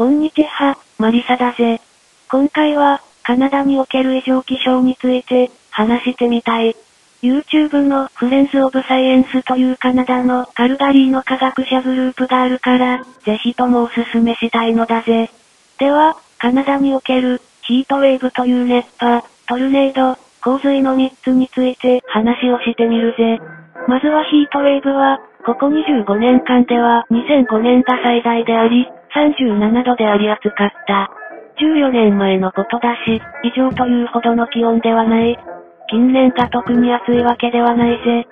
こんにちは、マリサだぜ。今回は、カナダにおける異常気象について、話してみたい。YouTube のフレンズ・オブ・サイエンスというカナダのカルガリーの科学者グループがあるから、ぜひともおすすめしたいのだぜ。では、カナダにおけるヒートウェーブという熱波、トルネード、洪水の3つについて話をしてみるぜ。まずはヒートウェーブは、ここ25年間では2005年が最大であり、37度であり暑かった。14年前のことだし、異常というほどの気温ではない。近年が特に暑いわけではないぜ。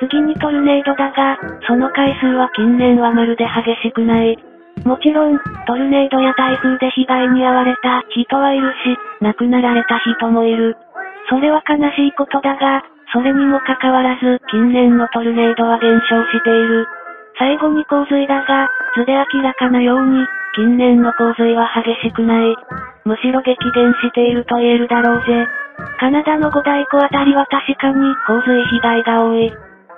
次にトルネードだが、その回数は近年はまるで激しくない。もちろん、トルネードや台風で被害に遭われた人はいるし、亡くなられた人もいる。それは悲しいことだが、それにもかかわらず、近年のトルネードは減少している。最後に洪水だが、図で明らかなように、近年の洪水は激しくない。むしろ激減していると言えるだろうぜ。カナダの五大湖あたりは確かに洪水被害が多い。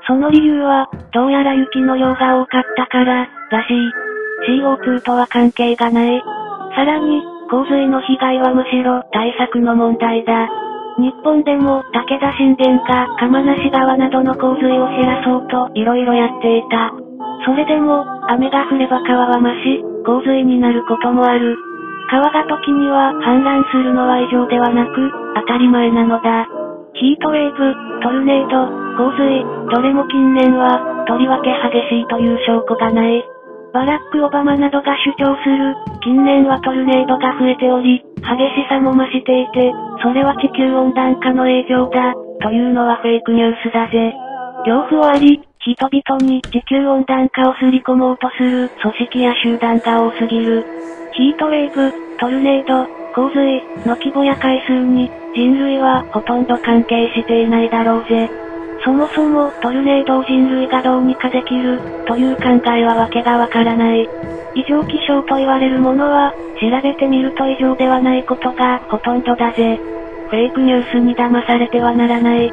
その理由は、どうやら雪の量が多かったから、らしい。CO2 とは関係がない。さらに、洪水の被害はむしろ対策の問題だ。日本でも武田信玄が釜無川などの洪水を減らそうと色々やっていた。それでも、雨が降れば川は増し、洪水になることもある。川が時には氾濫するのは異常ではなく、当たり前なのだ。ヒートウェーブ、トルネード、洪水、どれも近年は、とりわけ激しいという証拠がない。バラック・オバマなどが主張する、近年はトルネードが増えており、激しさも増していて、それは地球温暖化の影響だ、というのはフェイクニュースだぜ。両方あり、人々に地球温暖化をすり込もうとする組織や集団が多すぎる。ヒートウェーブ、トルネード、洪水の規模や回数に人類はほとんど関係していないだろうぜ。そもそもトルネードを人類がどうにかできるという考えはわけがわからない。異常気象と言われるものは調べてみると異常ではないことがほとんどだぜ。フェイクニュースに騙されてはならない。